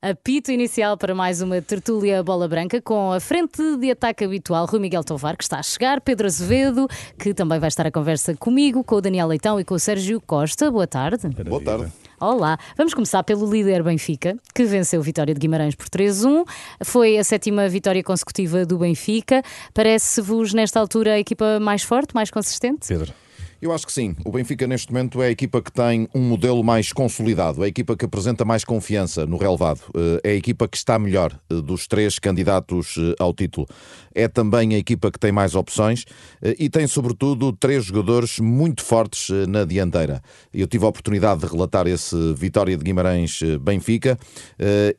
Apito inicial para mais uma tertúlia bola branca com a frente de ataque habitual Rui Miguel Tovar, que está a chegar, Pedro Azevedo, que também vai estar a conversa comigo, com o Daniel Leitão e com o Sérgio Costa. Boa tarde. Boa tarde. Olá, vamos começar pelo líder Benfica, que venceu a vitória de Guimarães por 3-1. Foi a sétima vitória consecutiva do Benfica. Parece-vos, nesta altura, a equipa mais forte, mais consistente? Pedro. Eu acho que sim. O Benfica, neste momento, é a equipa que tem um modelo mais consolidado, é a equipa que apresenta mais confiança no relevado, eh, é a equipa que está melhor eh, dos três candidatos eh, ao título. É também a equipa que tem mais opções e tem, sobretudo, três jogadores muito fortes na dianteira. Eu tive a oportunidade de relatar esse Vitória de Guimarães-Benfica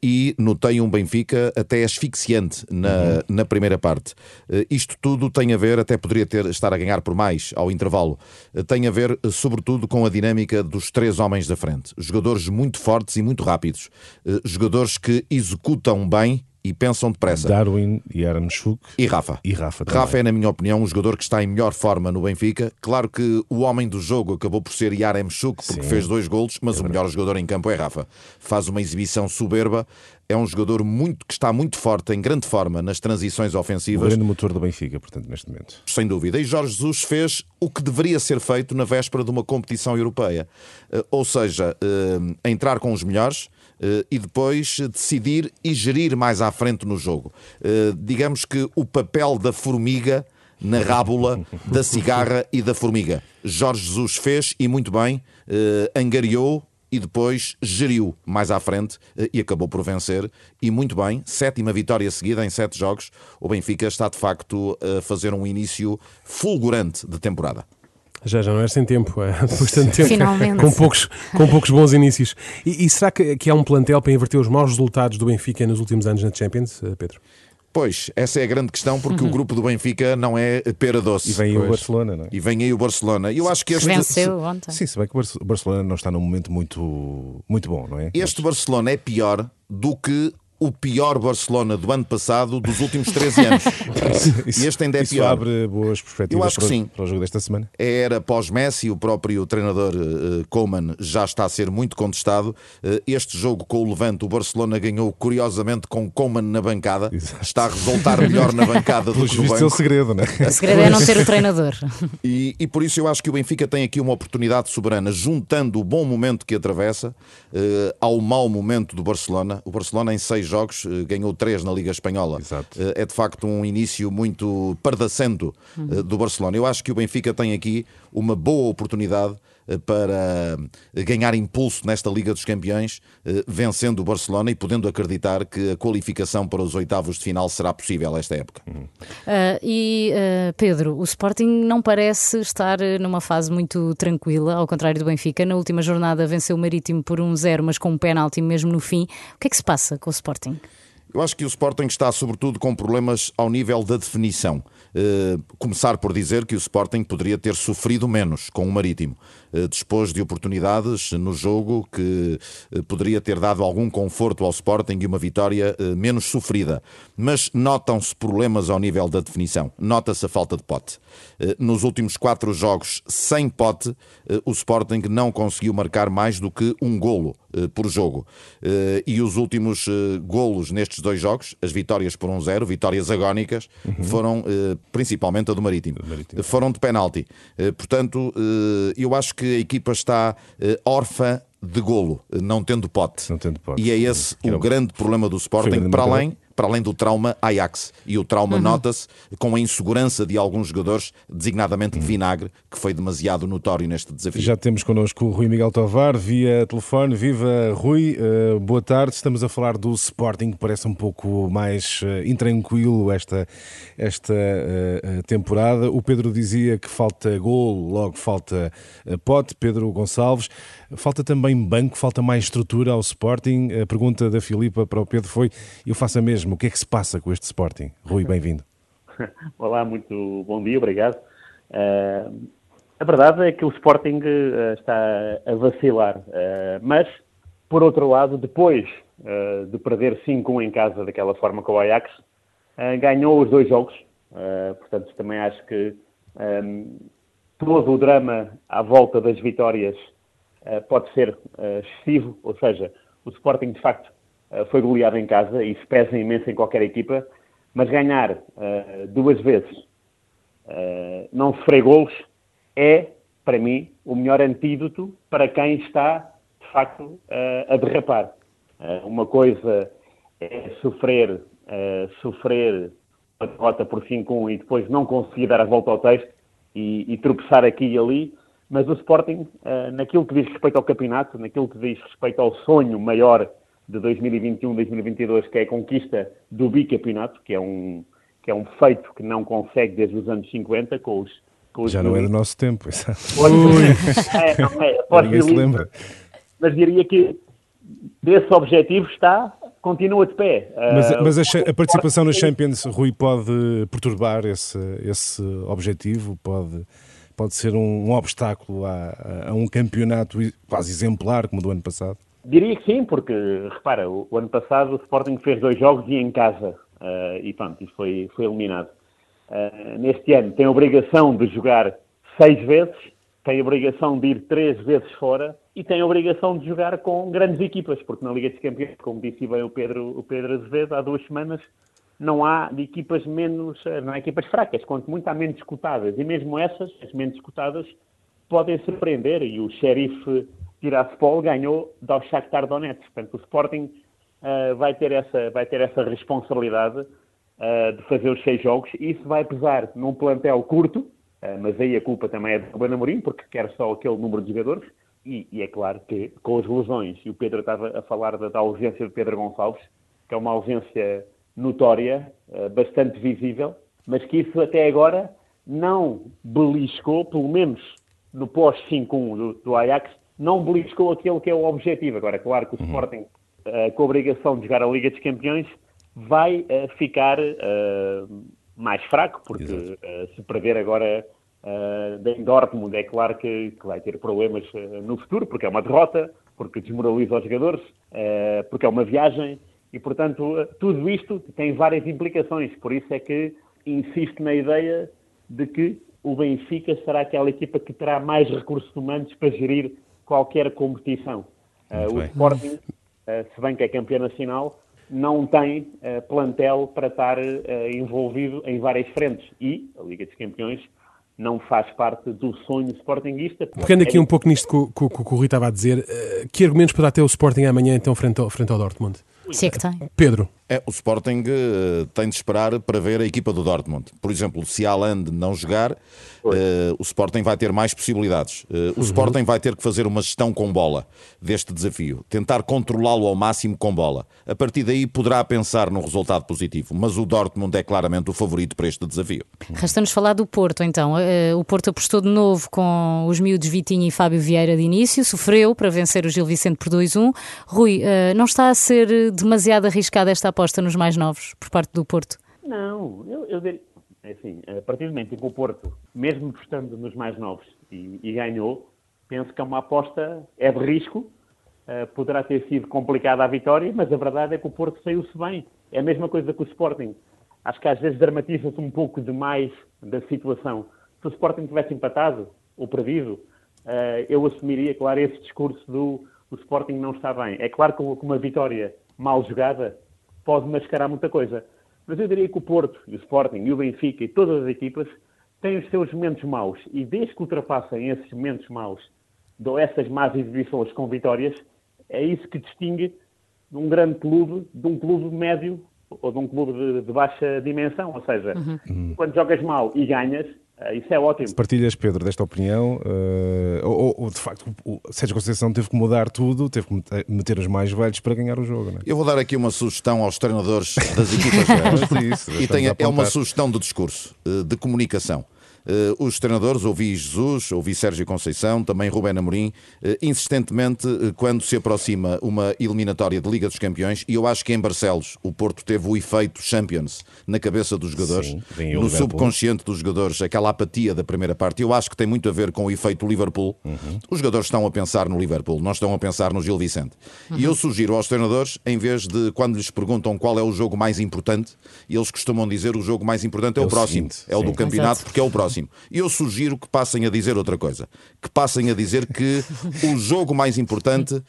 e notei um Benfica até asfixiante na, uhum. na primeira parte. Isto tudo tem a ver, até poderia ter, estar a ganhar por mais ao intervalo tem a ver, sobretudo, com a dinâmica dos três homens da frente. Jogadores muito fortes e muito rápidos. Eh, jogadores que executam bem e pensam depressa. Darwin e Aramchuk. E Rafa. E Rafa, Rafa é, na minha opinião, um jogador que está em melhor forma no Benfica. Claro que o homem do jogo acabou por ser Yaremchuk, porque Sim. fez dois golos, mas é o melhor jogador em campo é Rafa. Faz uma exibição soberba. É um jogador muito que está muito forte, em grande forma, nas transições ofensivas. O grande motor do Benfica, portanto, neste momento. Sem dúvida. E Jorge Jesus fez o que deveria ser feito na véspera de uma competição europeia. Eh, ou seja, eh, entrar com os melhores, e depois decidir e gerir mais à frente no jogo. Uh, digamos que o papel da formiga na rábula da cigarra e da formiga. Jorge Jesus fez e muito bem, uh, angariou e depois geriu mais à frente e acabou por vencer. E muito bem, sétima vitória seguida em sete jogos. O Benfica está de facto a fazer um início fulgurante de temporada. Já, já não é sem tempo, é depois tanto tempo, Finalmente. Com, poucos, com poucos bons inícios. E, e será que, que há um plantel para inverter os maus resultados do Benfica nos últimos anos na Champions, eh, Pedro? Pois, essa é a grande questão, porque uhum. o grupo do Benfica não é pera doce. E vem aí o Barcelona, não é? E vem aí o Barcelona. Eu acho que este... Venceu ontem. Sim, se bem que o Barcelona não está num momento muito, muito bom, não é? Este Mas... Barcelona é pior do que o pior Barcelona do ano passado dos últimos 13 anos. isso, e este ainda é isso pior. abre boas perspectivas Eu acho para, que sim. para o jogo desta semana? Era pós-Messi, o próprio treinador uh, Koeman já está a ser muito contestado. Uh, este jogo com o Levante, o Barcelona ganhou curiosamente com Koeman na bancada. Exato. Está a resultar melhor na bancada do que no banco. é o segredo, não é? O segredo é não ter o treinador. E, e, por isso eu acho que o Benfica tem aqui uma oportunidade soberana, juntando o bom momento que atravessa uh, ao mau momento do Barcelona. O Barcelona em seis jogos, eh, ganhou três na Liga Espanhola. Exato. Eh, é de facto um início muito pardacento uhum. do Barcelona. Eu acho que o Benfica tem aqui uma boa oportunidade para ganhar impulso nesta Liga dos Campeões, vencendo o Barcelona e podendo acreditar que a qualificação para os oitavos de final será possível esta época. Uhum. Uh, e uh, Pedro, o Sporting não parece estar numa fase muito tranquila, ao contrário do Benfica. Na última jornada venceu o Marítimo por 1-0, um mas com um pênalti mesmo no fim. O que é que se passa com o Sporting? Eu acho que o Sporting está, sobretudo, com problemas ao nível da definição. Uh, começar por dizer que o Sporting poderia ter sofrido menos com o Marítimo. Uh, dispôs de oportunidades no jogo que uh, poderia ter dado algum conforto ao Sporting e uma vitória menos sofrida. Mas notam-se problemas ao nível da definição. Nota-se a falta de pote. nos últimos quatro jogos sem pote, o Sporting não conseguiu marcar mais do que um golo por jogo. e os últimos golos nestes estes dois jogos, as vitórias por 1-0, um vitórias agónicas, uhum. foram eh, principalmente a do Marítimo. Marítimo. Foram de penalti. Eh, portanto, eh, eu acho que a equipa está órfã de golo, não tendo pote. Não tendo pote. E é esse o grande problema do Sporting, para além para além do trauma Ajax. E o trauma uhum. nota-se com a insegurança de alguns jogadores, designadamente de uhum. vinagre, que foi demasiado notório neste desafio. Já temos connosco o Rui Miguel Tovar, via telefone. Viva Rui, uh, boa tarde. Estamos a falar do Sporting, que parece um pouco mais uh, intranquilo esta, esta uh, temporada. O Pedro dizia que falta gol, logo falta pote. Pedro Gonçalves. Falta também banco, falta mais estrutura ao Sporting. A pergunta da Filipa para o Pedro foi: eu faço a mesma, o que é que se passa com este Sporting? Rui, bem-vindo. Olá, muito bom dia, obrigado. Uh, a verdade é que o Sporting uh, está a vacilar, uh, mas, por outro lado, depois de perder 5-1 em casa daquela forma com o Ajax, ganhou os dois jogos, portanto, também acho que um, todo o drama à volta das vitórias uh, pode ser uh, excessivo, ou seja, o Sporting de facto uh, foi goleado em casa, isso pesa imenso em qualquer equipa, mas ganhar uh, duas vezes, uh, não sofrer golos, é, para mim, o melhor antídoto para quem está, de facto, a derrapar. uma coisa é sofrer, sofrer uma derrota por 5-1 e depois não conseguir dar a volta ao texto e, e tropeçar aqui e ali, mas o Sporting, uh, naquilo que diz respeito ao campeonato, naquilo que diz respeito ao sonho maior de 2021-2022, que é a conquista do bicampeonato, que é um, que é um feito que não consegue desde os anos 50, com os. Com os Já não é do nosso tempo, exato. é, não é, Ninguém se lembra. Mas diria que desse objetivo está, continua de pé. Mas, uh, mas a, a, participação na Champions, Rui, pode perturbar esse, esse objetivo? Pode pode ser um, um obstáculo a, a, um campeonato quase exemplar como o do ano passado? Diria que sim, porque, repara, o, o ano passado o Sporting fez dois jogos e em casa, uh, e pronto, isso foi, foi eliminado. Uh, neste ano tem a obrigação de jogar seis vezes, tem a obrigação de ir três vezes fora e tem a obrigação de jogar com grandes equipas, porque na Liga dos Campeões, como disse bem o Pedro, o Pedro Azevedo, há duas semanas, não há de equipas menos, eh, não há equipas fracas, quanto muito há menos cotadas. E mesmo essas, as menos cotadas, podem surpreender. E o xerife Tiraspol ganhou do Shakhtar Donetsk. Portanto, o Sporting uh, vai, ter essa, vai ter essa responsabilidade uh, de fazer os seis jogos. E isso vai pesar num plantel curto, uh, mas aí a culpa também é do Ruben Amorim, porque quer só aquele número de jogadores. E, e, é claro que com as lesões, e o Pedro estava a falar da, da ausência de Pedro Gonçalves, que é uma ausência notória, bastante visível, mas que isso até agora não beliscou, pelo menos no pós-5-1 do, do, Ajax, não beliscou aquele que é o objetivo. Agora, claro que o uhum. Sporting, uh, com a obrigação de jogar a Liga dos Campeões, vai uh, ficar uh, mais fraco, porque se perder agora uh, em Dortmund, é claro que, que vai ter problemas no futuro, porque é uma derrota, porque desmoraliza os jogadores, porque é uma viagem, e, portanto, tudo isto tem várias implicações. Por isso é que insisto na ideia de que o Benfica será aquela equipa que terá mais recursos humanos para gerir qualquer competição. Uh, o Sporting, uh, se bem que é campeão nacional, não tem uh, plantel para estar envolvido em várias frentes. E a Liga dos Campeões não faz parte do sonho sportinguista. Pegando aqui é... um pouco nisto que, que, que, o Rui estava a dizer, que argumentos para ter o Sporting amanhã então frente ao, frente ao Dortmund? É que tem. Pedro. É, o Sporting uh, tem de esperar para ver a equipa do Dortmund. Por exemplo, se Haaland não jogar, uh, o Sporting vai ter mais possibilidades. Uh, o uhum. Sporting vai ter que fazer uma gestão com bola deste desafio, tentar controlá-lo ao máximo com bola. A partir daí poderá pensar num resultado positivo, mas o Dortmund é claramente o favorito para este desafio. Resta-nos falar do Porto, então. o Porto apostou de novo com os miúdos Vitinho e Fábio Vieira de início, sofreu para vencer o Gil Vicente por 2-1. Rui, não está a ser demasiado arriscada esta aposta nos mais novos, por parte do Porto? Não, eu, eu diria, é assim, a partir do momento em que o Porto, mesmo apostando nos mais novos e, e, ganhou, penso que é uma aposta, é de risco, uh, poderá ter sido complicada a vitória, mas a verdade é que o Porto saiu-se bem. É a mesma coisa que o Sporting. Acho que às vezes dramatiza-se um pouco demais da situação. Se o Sporting tivesse empatado ou perdido, uh, eu assumiria, claro, esse discurso do o Sporting não está bem. É claro que uma vitória mal jogada pode mascarar muita coisa. Mas eu diria que o Porto, o Sporting e o Benfica e todas as equipas têm os seus momentos maus e desde que ultrapassem esses momentos maus, dão essas más exibições com vitórias, é isso que distingue um grande clube de um clube médio ou de um clube de, de baixa dimensão. Ou seja, uhum. quando jogas mal e ganhas, isso é ótimo. Partilhas, Pedro, desta opinião, uh, ou, ou, de facto o Sérgio Conceição teve que mudar tudo, teve que meter os mais velhos para ganhar o jogo. É? Eu vou dar aqui uma sugestão aos treinadores das equipas grandes. e tem, é uma sugestão de discurso, uh, de comunicação. Uh, os treinadores, ouvi Jesus, ouvi Sérgio Conceição, também Rubén Amorim, uh, insistentemente, uh, quando se aproxima uma eliminatória de Liga dos Campeões, e eu acho que em Barcelos o Porto teve o efeito Champions na cabeça dos jogadores, Sim, no subconsciente dos jogadores, aquela apatia da primeira parte. Eu acho que tem muito a ver com o efeito Liverpool. Uhum. Os jogadores estão a pensar no Liverpool, não estão a pensar no Gil Vicente. Uhum. E eu sugiro aos treinadores, em vez de quando lhes perguntam qual é o jogo mais importante, eles costumam dizer o jogo mais importante é, é o, próximo, seguinte, é o do campeonato, Exato. porque é o próximo próximo. E eu sugiro que passem a dizer outra coisa. Que passem a dizer que o jogo mais importante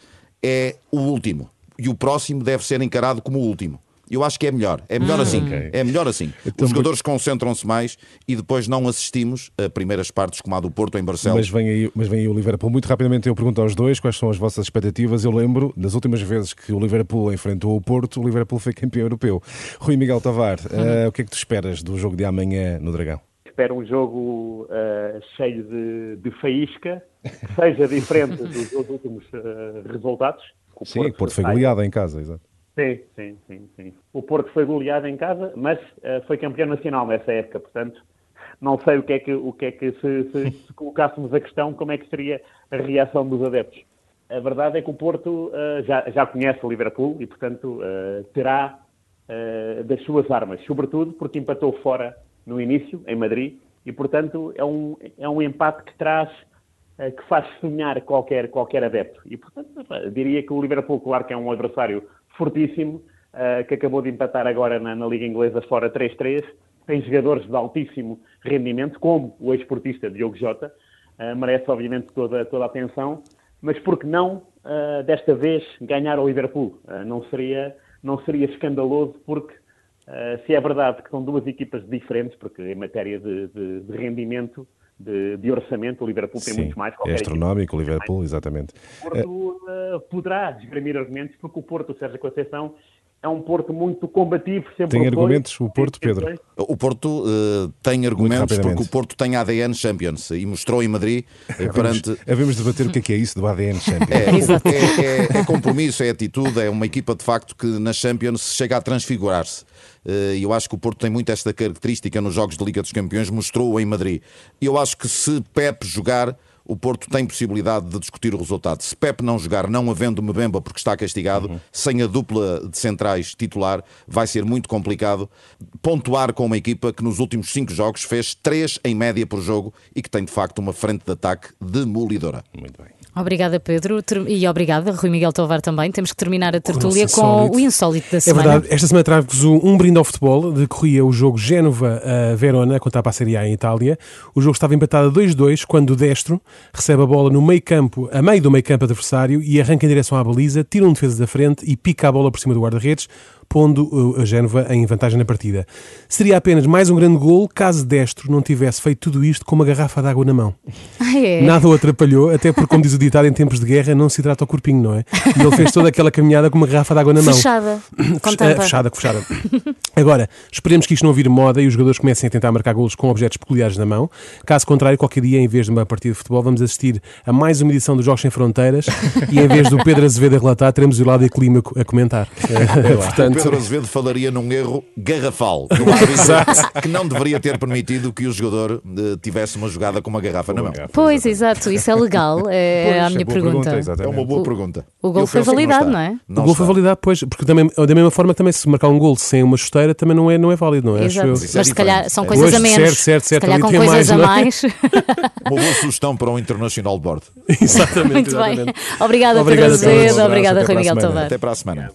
é o último. e o próximo deve ser encarado como o último. Eu acho que é melhor. É melhor assim. ok. É melhor assim. Então, Os jogadores concentram-se mais e depois não assistimos a primeiras partes como a do Porto em Barcelos. Mas vem, aí, mas vem aí o Liverpool. Muito rapidamente eu pergunto aos dois quais são as vossas expectativas. Eu lembro, das últimas vezes que o Liverpool enfrentou o Porto, o Liverpool foi campeão europeu. Rui Miguel Tavar, eh, o que é que tu esperas do jogo de amanhã no Dragão? Espero um jogo eh, cheio de, de faísca, que seja diferente dos, dos últimos eh, resultados. O Sim, o Porto foi goleado em casa, exato. Sim, sim, sim, sim. O Porto foi goleado em casa, mas eh, foi campeão nacional nessa época, portanto, não sei o que é que, o que, é que se, se- se colocássemos a questão, como é que seria a reação dos adeptos. A verdade é que o Porto eh, já, já conhece o Liverpool e, portanto, eh, terá das suas armas, sobretudo porque empatou fora no início, em Madrid, e, portanto, é um, é um empate que traz eh, que faz sonhar qualquer, qualquer adepto. E, portanto, diria que o Liverpool, claro que é um adversário fortíssimo, eh, que acabou de empatar agora na, na Liga Inglesa fora 3-3, tem jogadores de altíssimo rendimento, como o ex-portista Diogo Jota, eh, merece obviamente toda, toda a atenção, mas por que não, desta vez, ganhar ao Liverpool? Não, seria, não seria escandaloso, porque Uh, se é verdade que são duas equipas diferentes, porque em matéria de, de- de rendimento, de, de orçamento, o Liverpool tem Sim, muito mais. é astronómico o Liverpool, exatamente. O Porto uh, poderá desgramir argumentos, porque o Porto, o Sérgio Conceição, é um Porto muito combativo. Sempre Tem foi. argumentos, o Porto, Pedro? foi. O Porto eh, tem argumentos porque o Porto tem ADN Champions e mostrou em Madrid eh, perante. Havemos de debater o que é que é isso do ADN Champions. É, é, é- é compromisso, é atitude, é uma equipa de facto que na Champions chega a transfigurar-se. Eh, E eu acho que o Porto tem muito esta característica nos jogos de Liga dos Campeões, mostrou em Madrid. E eu acho que se Pep jogar, o Porto tem possibilidade de discutir o resultado. Se Pep não jogar, não havendo Mbemba porque está castigado, sem a dupla de centrais titular, vai ser muito complicado pontuar com uma equipa que nos últimos cinco jogos fez três em média por jogo e que tem de facto uma frente de ataque demolidora. Muito bem. Obrigada, Pedro. E obrigada, Rui Miguel Tovar também. Temos que terminar a tertúlia nosso com o insólito da É semana. verdade, esta semana trago-vos um, um brinde ao futebol. Decorria o jogo Génova-Verona, contra a Série A em Itália. O jogo estava empatado a 2-2 quando o Destro recebe a bola no meio campo, a meio do meio campo adversário e arranca em direção à baliza, tira um defesa da frente e pica a bola por cima do guarda-redes, pondo uh, a Génova em vantagem na partida. Seria apenas mais um grande gol caso Destro não tivesse feito tudo isto com uma garrafa de água na mão. Ah, é? Nada o atrapalhou, até porque, como diz o ditado, em tempos de guerra não se hidrata o corpinho, não é? E ele fez toda aquela caminhada com uma garrafa de água na mão. Fechada. Com Fech- tampa. eh, fechada, fechada. Agora, esperemos que isto não vire moda e os jogadores comecem a tentar marcar golos com objetos peculiares na mão. Caso contrário, qualquer dia, em vez de uma partida de futebol, vamos assistir a mais uma edição dos Jogos Sem Fronteiras e em vez do Pedro Azevedo a relatar, teremos o Ládio Clímaco a comentar. Eh, O Portanto, Pedro Azevedo falaria num erro garrafal árbitro que não deveria ter permitido que o jogador eh, tivesse uma jogada com uma garrafa na mão. Pois, exato. Isso é legal. É Pois, a é minha boa pergunta. É exatamente. uma boa O- pergunta. o gol foi que validado, está. não é? o gol foi validado, pois, porque também, da mesma forma, também se marcar um gol sem uma chuteira também não é, não é válido, não é? Acho Exato. eu. Isso é Mas se calhar são É. coisas a Pois, menos. certo, certo, se certo, calhar ali com coisas mais, a não é? mais. Uma boa sugestão para um International Board. Exatamente. Muito bem. exatamente. Obrigada, Obrigado Pedro a. Azevedo. Obrigada, Rui a Miguel. Tovar. Até para a semana.